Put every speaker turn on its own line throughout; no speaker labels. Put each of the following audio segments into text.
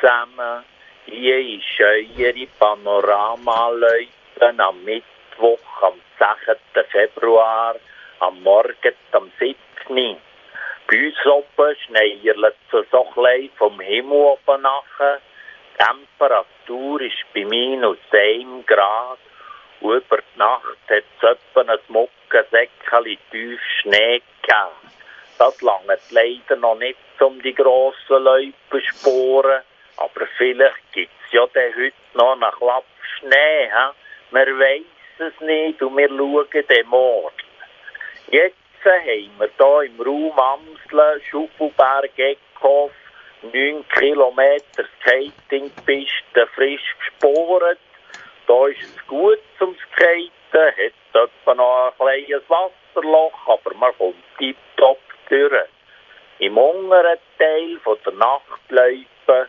zusammen. Hier ist eure Panorama-Leuten am Mittwoch, am 16. Februar, am Morgen, am 7. Bei uns oben schneierlet es so klein vom Himmel oben nachher. Die Temperatur ist bei minus 1 Grad. Und über die Nacht hat es etwa ein Muckensäckchen tief Schnee gegeben. Das langt leider noch nicht, um die grossen Läupensporen. Aber vielleicht gibt es ja dann heute noch einen Klapp Schnee. He? Wir weiss es nicht und wir schauen den morgen. Jetzt haben wir hier im Raum Amsle, Schuffelberg, Eckhoff, 9 Kilometer Skatingpiste frisch gesporet. Da ist es gut zum Skaten, hat etwa noch ein kleines Wasserloch, aber man kommt tiptop durch. Im unteren Teil von der Nachtläufe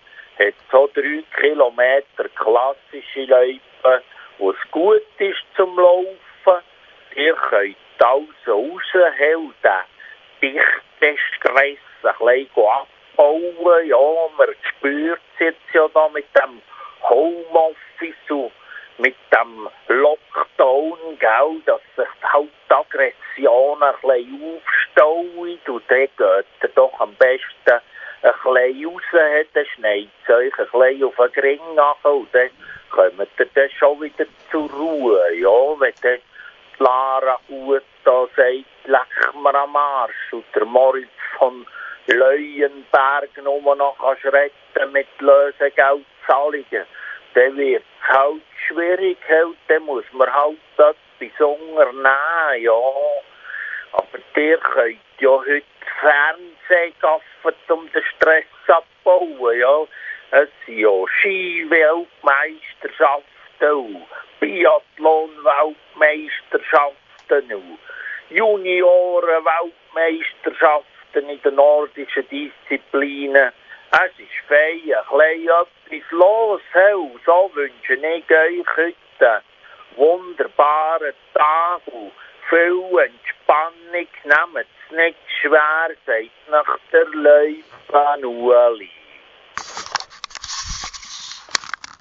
so drei Kilometer klassische Läufe, es gut ist zum Laufen. Ihr könnt also raushelfen, dichten Stress ein bisschen abbauen. Ja, man spürt es jetzt ja da mit dem Homeoffice und mit dem Lockdown, gell, dass sich halt die Aggression ein bisschen aufstaut und dann geht doch am besten ein bisschen raus, dann schneit euch ein bisschen auf den Gring nach und dann kommt ihr dann schon wieder zur Ruhe, ja, wenn dann Lara Uta sagt, leck mir am Arsch und der Moritz von Leuenberg nur noch kannst retten mit Lösegeldzahlungen, dann wird es halt schwierig, halt, dann muss man halt etwas unternehmen, ja. Aber ihr könnt ja heute Fernsehen gaffen, um den Stress abzubauen, ja. Es sind ja Skiweltmeisterschaften und Biathlon-Weltmeisterschaften und Junioren-Weltmeisterschaften in den nordischen Disziplinen. Es ist fein, ein bisschen etwas los. Hey. So wünsche ich euch heute einen wunderbaren Tag viel Entspannung. Nehmt es nicht schwer, sagt nach der Läufe Ueli.